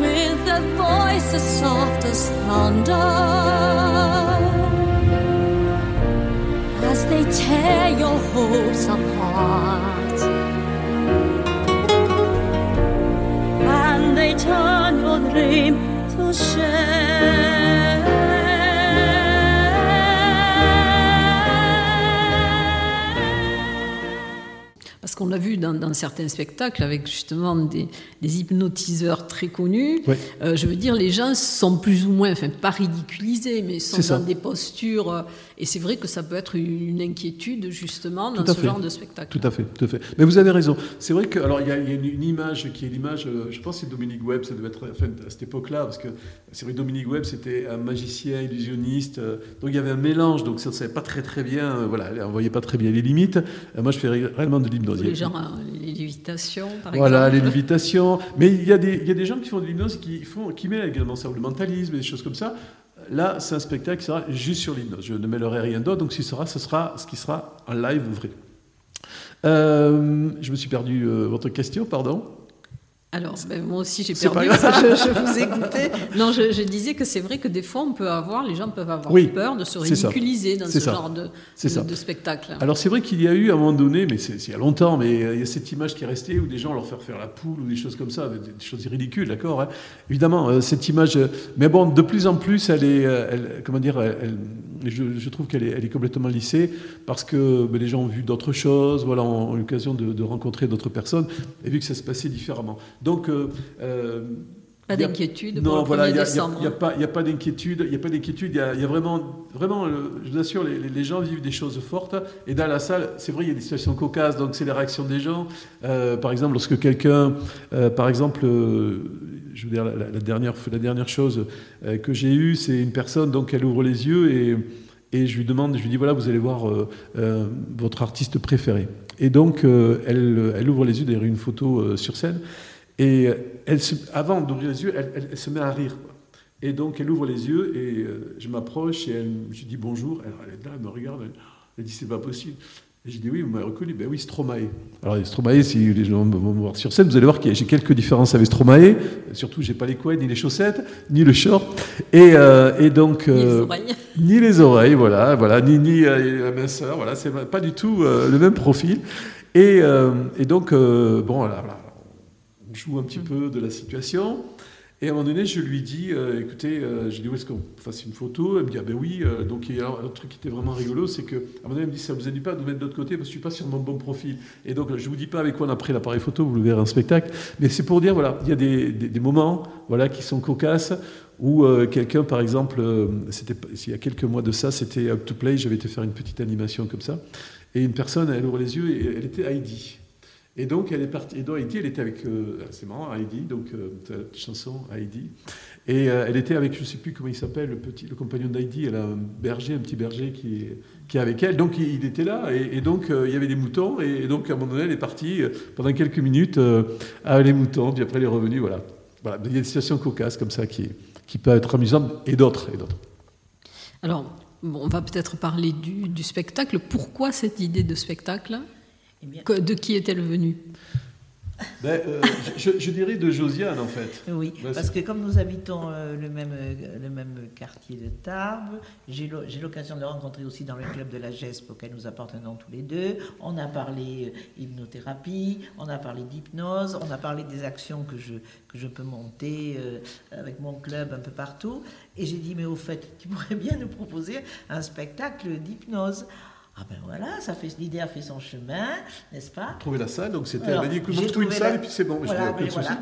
with a voice as soft as thunder as they tear your hopes apart and they turn your dream to shame. Qu'on a vu dans, certains spectacles avec justement des, hypnotiseurs très connus. Euh, je veux dire, les gens sont plus ou moins, enfin pas ridiculisés, mais sont dans des postures. Euh, et c'est vrai que ça peut être une inquiétude justement dans ce genre de spectacle. Tout à fait, tout à fait. Mais vous avez raison. C'est vrai que alors il y, a une, image qui est l'image. Euh, je pense que c'est Dominique Webb. Ça devait être enfin, à cette époque-là parce que c'est vrai que Dominique Webb c'était un magicien illusionniste. donc il y avait un mélange. Donc ça ne savait pas très très bien. voilà, on voyait pas très bien les limites. moi je fais réellement de l'hypnose les gens, les lévitations, par voilà, les lévitations. Mais il y, a des, il y a des gens qui font de l'hypnose qui, font, qui mêlent également ça, le mentalisme et des choses comme ça. Là, c'est un spectacle qui sera juste sur l'hypnose. Je ne mêlerai rien d'autre. Donc, ce, sera, ce sera ce qui sera en live vrai. Euh, je me suis perdu euh, votre question, pardon. Alors, ben, moi aussi, j'ai perdu, je, vous écoutais. Non, je, disais que c'est vrai que des fois, on peut avoir, les gens peuvent avoir peur de se ridiculiser dans ce genre de, de, spectacle. Alors, c'est vrai qu'il y a eu, à un moment donné, mais c'est il y a longtemps, mais euh, il y a cette image qui est restée où des gens leur font faire la poule ou des choses comme ça, des, choses ridicules, d'accord hein. Évidemment, euh, cette image... Euh, mais bon, de plus en plus, elle est... comment dire elle, je, trouve qu'elle est, elle est, complètement lissée parce que ben, les gens ont vu d'autres choses, voilà, ont, eu l'occasion de, rencontrer d'autres personnes et vu que ça se passait différemment. Donc, euh, euh, pas d'inquiétude Non, voilà, il n'y a, pas, a pas d'inquiétude. Il y a pas d'inquiétude. Il y, a vraiment, vraiment, je vous assure, les, gens vivent des choses fortes. Et dans la salle, c'est vrai, il y a des situations cocasses. Donc, c'est les réactions des gens. Euh, par exemple, lorsque quelqu'un, par exemple, je veux dire, la, dernière, la dernière chose que j'ai eue, c'est une personne, donc, elle ouvre les yeux et et je lui demande, je lui dis voilà, vous allez voir euh, euh, votre artiste préféré. Et donc, euh, elle, elle, ouvre les yeux derrière une photo sur scène, et elle avant d'ouvrir les yeux, elle, se met à rire. Et donc, elle ouvre les yeux, et je m'approche, et elle, je lui dis bonjour. Elle, est là, elle me regarde, elle, dit c'est pas possible. J'ai dit oui, vous m'avez reconnu. Ben oui, Stromae. Alors Stromae, si les gens vont me voir sur scène, vous allez voir que j'ai quelques différences avec Stromae. Surtout, j'ai pas les couettes, ni les chaussettes, ni le short. Et, euh, et donc, ni les euh, oreilles. Ni les oreilles, voilà, voilà, ni, ni euh, la minceur, voilà, c'est pas du tout le même profil. Et, et donc, bon, voilà, voilà, on joue un petit peu de la situation. Et à un moment donné, je lui dis, euh, écoutez, euh, je dis, où est-ce qu'on fasse une photo? Elle me dit, ah ben oui. Euh, donc, il y a un truc qui était vraiment rigolo, c'est qu'à un moment donné, elle me dit, ça ne vous aide pas de mettre de l'autre côté parce que je ne suis pas sur mon bon profil. Et donc, je ne vous dis pas avec quoi on a pris l'appareil photo, vous le verrez en spectacle. Mais c'est pour dire, voilà, il y a des, moments voilà, qui sont cocasses où quelqu'un, par exemple, c'était il y a quelques mois de ça, c'était Up to Play, j'avais été faire une petite animation comme ça. Et une personne, elle ouvre les yeux et elle était Heidi. Et donc, elle est partie. Et donc, Heidi, elle était avec. Euh, c'est marrant, Heidi, donc, euh, chanson, Heidi. Et euh, elle était avec, je ne sais plus comment il s'appelle, le, petit, le compagnon d'Heidi. Elle a un berger, un petit berger qui est, qui est avec elle. Donc, il, était là. Et, donc, il y avait des moutons. Et, donc, à un moment donné, elle est partie pendant quelques minutes avec les moutons. Puis après, elle est revenue. Voilà. voilà, il y a des situations cocasses comme ça qui, qui peuvent être amusantes et d'autres. Et d'autres. Alors, bon, on va peut-être parler du, du spectacle. Pourquoi cette idée de spectacle? Eh bien, De qui est-elle venue? Ben, euh, je, je dirais de Josiane, en fait. Oui, Ouais, parce que comme nous habitons euh, le, même, euh, le même quartier de Tarbes, j'ai l'o- j'ai l'occasion de le rencontrer aussi dans le club de la GESP auquel nous appartenons tous les deux. On a parlé euh, hypnothérapie, on a parlé d'hypnose, on a parlé des actions que je, que je peux monter euh, avec mon club un peu partout. Et j'ai dit, mais au fait, tu pourrais bien nous proposer un spectacle d'hypnose. Ah ben voilà, ça fait l'idée a fait son chemin, n'est-ce pas? Trouver la salle, donc c'était. Elle m'a dit, écoute, je trouve une salle et puis c'est bon. Je dis, Voilà, souci. voilà.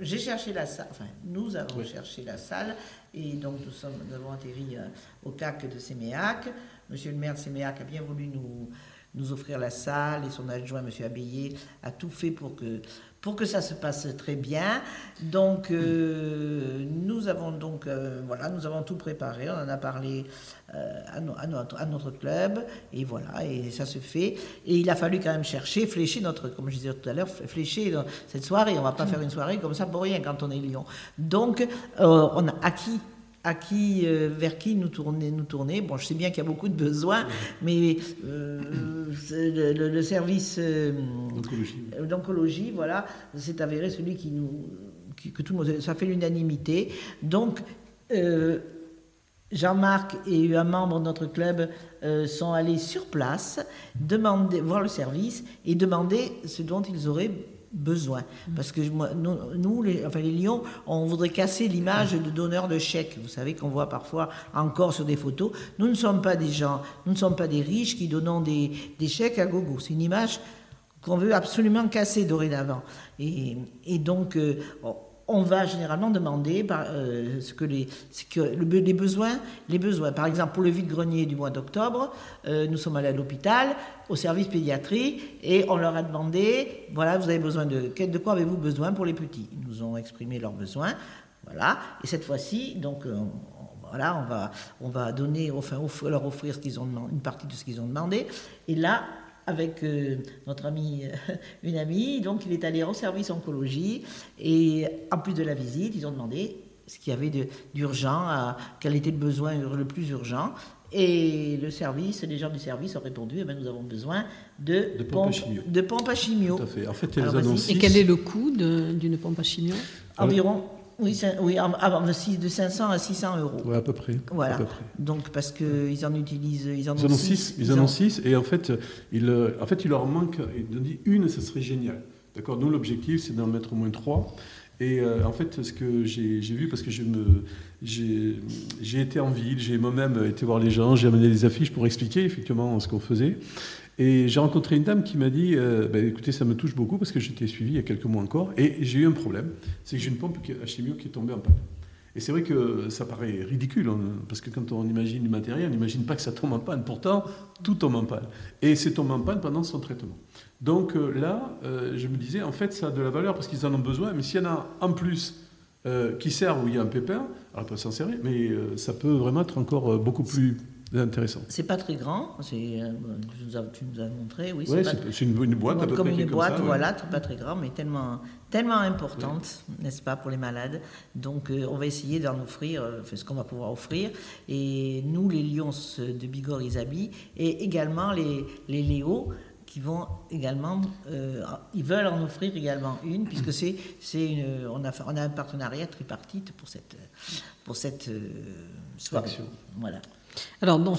J'ai cherché la salle, enfin, nous avons Oui. cherché la salle, et donc nous, sommes, nous avons atterri euh, au CAC de Séméac. Monsieur le maire de Séméac a bien voulu nous, nous offrir la salle, et son adjoint, monsieur Abéillé, a tout fait pour que, pour que ça se passe très bien. Donc, euh, nous avons donc, euh, voilà, nous avons tout préparé, on en a parlé euh, à, no- à notre, club, et voilà, et ça se fait. Et il a fallu quand même chercher, flécher notre, comme je disais tout à l'heure, flécher cette soirée. On va pas faire une soirée comme ça pour rien quand on est Lyon. Donc, on a acquis à qui, euh, vers qui nous tourner, nous tourner. Bon, je sais bien qu'il y a beaucoup de besoins, mais euh, le, le- le service euh, d'oncologie, voilà, c'est avéré celui qui nous, qui- que tout le monde, ça fait l'unanimité. Donc, Jean-Marc et un membre de notre club euh, sont allés sur place, demander, voir le service et demander ce dont ils auraient besoin. Parce que nous, les, enfin, les Lions, on voudrait casser l'image de donneurs de chèques. Vous savez qu'on voit parfois encore sur des photos. Nous ne sommes pas des gens, nous ne sommes pas des riches qui donnons des, chèques à gogo. C'est une image qu'on veut absolument casser dorénavant. Et, et donc, euh, on va généralement demander euh, ce que les, besoins, les besoins. Par exemple, pour le vide-grenier du mois d'octobre, euh, nous sommes allés à l'hôpital, au service pédiatrie, et on leur a demandé, voilà, vous avez besoin de, de quoi avez-vous besoin pour les petits? Ils nous ont exprimé leurs besoins. Voilà. Et cette fois-ci, donc, euh, on- voilà, on va, on va donner, enfin, leur offrir une partie de ce qu'ils ont demandé. Et là, avec euh, notre ami, une amie, donc il est allé au service oncologie et en plus de la visite, ils ont demandé ce qu'il y avait d'urgent, quel était le besoin le plus urgent. Et le service, les gens du service ont répondu, eh ben, nous avons besoin de, De pompes à chimio. de pompes à chimio. Tout à fait. En fait, elles Alors, vas-y. annoncent Et quel est le coût d'une pompe à chimio? Environ, oui, oui, en- de six- de 500 à 600 euros. Ouais, à peu près. Voilà. À peu près. Donc parce qu'ils en utilisent, ils en Ils ont en ont six. six. Ils en ont six. Et en fait, il, euh, en fait, il leur manque. Ils ont dit une, ça serait génial. D'accord. Nous, l'objectif, c'est d'en mettre au moins trois. Et euh, en fait, ce que j'ai vu, parce que je me, j'ai j'ai été en ville, j'ai moi-même été voir les gens, j'ai amené des affiches pour expliquer effectivement ce qu'on faisait. Et j'ai rencontré une dame qui m'a dit euh, Ben, écoutez, ça me touche beaucoup parce que j'étais suivi il y a quelques mois encore. Et j'ai eu un problème c'est que j'ai une pompe à chimio qui est tombée en panne. Et c'est vrai que ça paraît ridicule, hein, parce que quand on imagine du matériel, on n'imagine pas que ça tombe en panne. Pourtant, tout tombe en panne. Et c'est tombé en panne pendant son traitement. Donc euh, là, euh, je me disais, en fait, ça a de la valeur parce qu'ils en ont besoin, mais s'il y en a en plus qui servent où il y a un pépin, alors on peut s'en servir, mais ça peut vraiment être encore beaucoup plus intéressant. C'est pas très grand, c'est, euh, tu, nous as, montré, oui. Ouais, c'est c'est une, une boîte à peu comme près une comme boîte, ça, voilà, pas très grand, mais tellement, tellement importante, n'est-ce pas, pour les malades. Donc, euh, on va essayer d'en offrir, euh, ce qu'on va pouvoir offrir. Et nous, les Lions de Bigorre, Isabi, et également les, les Léo, qui vont également, euh, ils veulent en offrir également une, puisque c'est, c'est une, on a, on a un partenariat tripartite pour cette, pour cette euh, soirée. Action. Voilà. Alors, donc,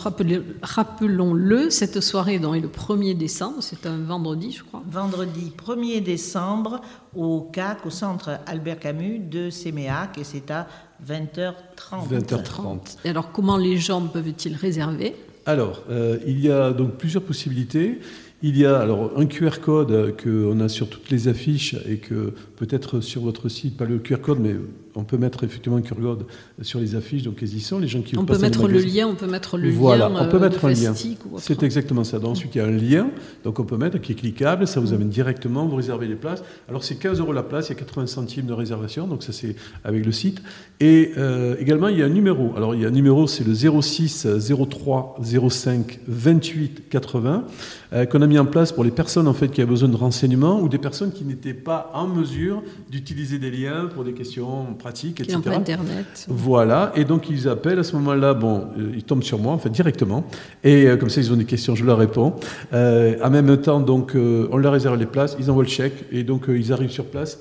rappelons-le, cette soirée donc, est le 1er décembre, c'est un vendredi, je crois. vendredi 1er décembre au CAC, au centre Albert Camus de Séméac, et c'est à 20h30. 20h30. Et alors, comment les gens peuvent-ils réserver? Alors, euh, il y a donc plusieurs possibilités. Il y a alors un QR code qu'on a sur toutes les affiches et que peut-être sur votre site, pas le QR code, mais on peut mettre effectivement Kurgod sur les affiches, donc ils y sont. Les gens qui On peut mettre le lien, on peut mettre le voilà, lien. on peut euh, mettre un lien. C'est exactement ça. Donc, ensuite, il y a un lien, donc on peut mettre qui est cliquable, ça vous amène directement, vous réservez les places. Alors c'est 15 euros la place, il y a 80 centimes de réservation, donc ça c'est avec le site. Et euh, également il y a un numéro. Alors il y a un numéro, c'est le 06 03 05 28 80 euh, qu'on a mis en place pour les personnes en fait qui avaient besoin de renseignements ou des personnes qui n'étaient pas en mesure d'utiliser des liens pour des questions pratiques, Etc. Internet. Voilà, et donc ils appellent à ce moment-là, bon, euh, ils tombent sur moi, en fait, directement, et euh, comme ça ils ont des questions, je leur réponds. Euh, en même temps, donc, euh, on leur réserve les places, ils envoient le chèque, et donc euh, ils arrivent sur place.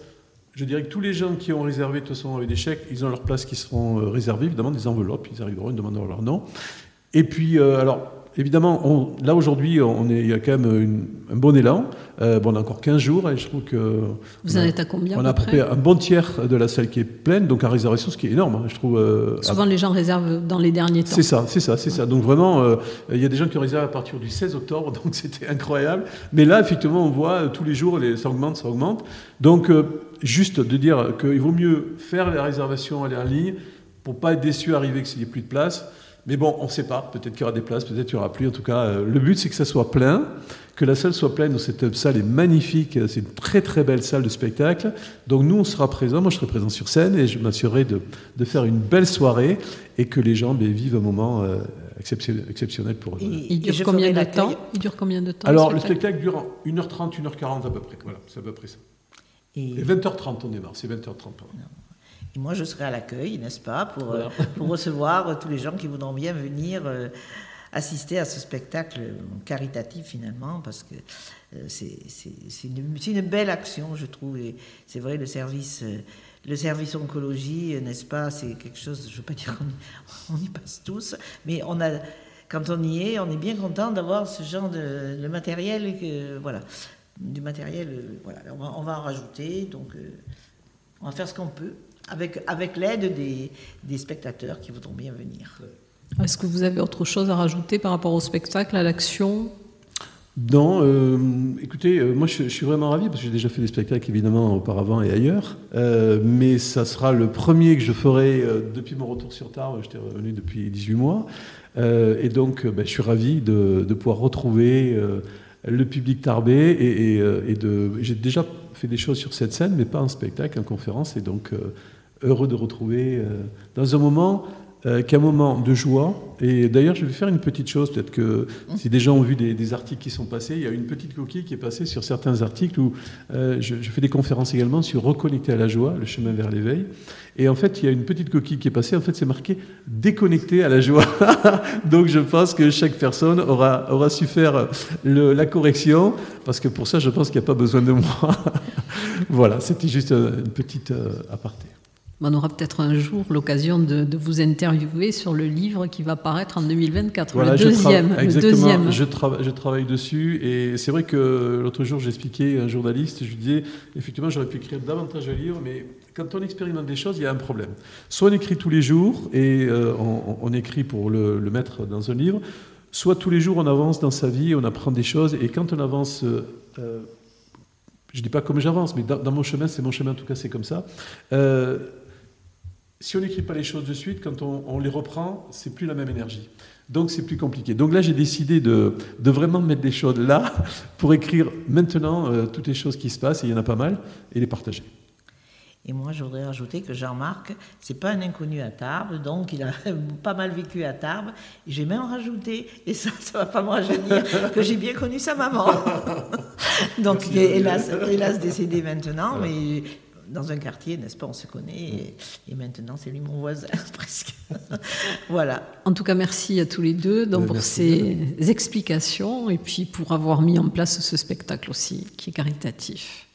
Je dirais que tous les gens qui ont réservé, de toute façon, avec des chèques, ils ont leurs places qui seront euh, réservées, évidemment, des enveloppes, ils arriveront, ils demanderont leur nom. Et puis, euh, alors, évidemment, on- là aujourd'hui, on est, il y a quand même une- un bon élan. Euh, bon, on a encore 15 jours, et je trouve que. Vous en a- êtes à combien on à a peu à peu près un bon tiers de la salle qui est pleine, donc en réservation, ce qui est énorme, hein, je trouve. euh, Souvent, les gens réservent dans les derniers temps. c'est ça, c'est ça, c'est ça. Donc vraiment, euh, il y a des gens qui réservé à partir du 16 octobre, donc c'était incroyable. Mais là, effectivement, on voit tous les jours, les, ça augmente, ça augmente. Donc, juste de dire qu'il vaut mieux faire la réservation, aller en ligne, pour pas être déçu, arriver qu'il n'y ait plus de place. Mais bon, on ne sait pas. Peut-être qu'il y aura des places, peut-être qu'il n'y aura plus. En tout cas, euh, le but, c'est que ça soit plein, que la salle soit pleine. Cette salle est magnifique. C'est une très, très belle salle de spectacle. Donc, nous, on sera présents. Moi, je serai présent sur scène et je m'assurerai de, de faire une belle soirée et que les gens ben, vivent un moment euh, exceptionnel, exceptionnel pour eux. Et- Il dure combien de temps Il dure combien de temps Alors, le spectacle dure en 1h30, 1h40 à peu près. Voilà, c'est à peu près ça. Et, Et 20h30, on démarre. C'est 20h30, pardon. Moi, je serai à l'accueil, n'est-ce pas, pour, euh, Voilà. pour recevoir euh, tous les gens qui voudront bien venir euh, assister à ce spectacle caritatif, finalement, parce que c'est une, belle action, je trouve. C'est vrai, le service, le service oncologie, n'est-ce pas, c'est quelque chose, je ne veux pas dire qu'on y, passe tous, mais on a, quand on y est, on est bien content d'avoir ce genre de, matériel, que, voilà, du matériel, voilà, on va, on va en rajouter, donc on va faire ce qu'on peut, avec, avec l'aide des, des spectateurs qui voudront bien venir. Est-ce que vous avez autre chose à rajouter par rapport au spectacle, à l'action? Non, euh, écoutez, euh, moi je, je suis vraiment ravi parce que j'ai déjà fait des spectacles évidemment auparavant et ailleurs, Euh, mais ça sera le premier que je ferai depuis mon retour sur Tarbes. J'étais revenu depuis 18 mois, Euh, et donc ben, je suis ravi de, de pouvoir retrouver euh, le public tarbais et, et, et de. J'ai déjà fait des choses sur cette scène, mais pas en spectacle, en conférence, et donc euh, heureux de retrouver euh, dans un moment euh, qui est un moment de joie. Et d'ailleurs, je vais faire une petite chose, peut-être que si des gens ont vu des, articles qui sont passés, il y a une petite coquille qui est passée sur certains articles où euh, je, fais des conférences également sur reconnecter à la joie, le chemin vers l'éveil. Et en fait, il y a une petite coquille qui est passée, en fait, c'est marqué déconnecter à la joie. Donc, je pense que chaque personne aura, aura su faire la correction, parce que pour ça, je pense qu'il n'y a pas besoin de moi. voilà, c'était juste une petite euh, aparté. On aura peut-être un jour l'occasion de, de vous interviewer sur le livre qui va paraître en 2024, Voilà, le je deuxième. le exactement, deuxième. Je, trava- je travaille dessus et c'est vrai que l'autre jour j'expliquais à un journaliste, je lui disais effectivement j'aurais pu écrire davantage de livres, mais quand on expérimente des choses, il y a un problème. Soit on écrit tous les jours et euh, on, on écrit pour le, le mettre dans un livre, soit tous les jours on avance dans sa vie, on apprend des choses et quand on avance, euh, euh, je dis pas comme j'avance, mais dans, dans mon chemin, c'est mon chemin en tout cas, c'est comme ça. euh, si on n'écrit pas les choses de suite, quand on, on les reprend, c'est plus la même énergie. Donc c'est plus compliqué. Donc là, j'ai décidé de, de vraiment mettre des choses là pour écrire maintenant euh, toutes les choses qui se passent, et il y en a pas mal, et les partager. Et moi, je voudrais rajouter que Jean-Marc, c'est pas un inconnu à Tarbes, donc il a pas mal vécu à Tarbes. J'ai même rajouté, et ça, ça va pas me rajeunir, que j'ai bien connu sa maman. donc, il est hélas, hélas décédé maintenant, mais dans un quartier, n'est-ce pas On se connaît mm. et, maintenant c'est lui mon voisin presque. voilà. En tout cas, merci à tous les deux ben, pour ces explications et puis pour avoir mis en place ce spectacle aussi qui est caritatif.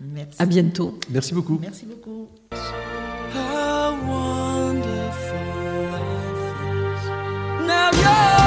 Merci. À bientôt. Merci beaucoup. Merci beaucoup. How wonderful life is. Now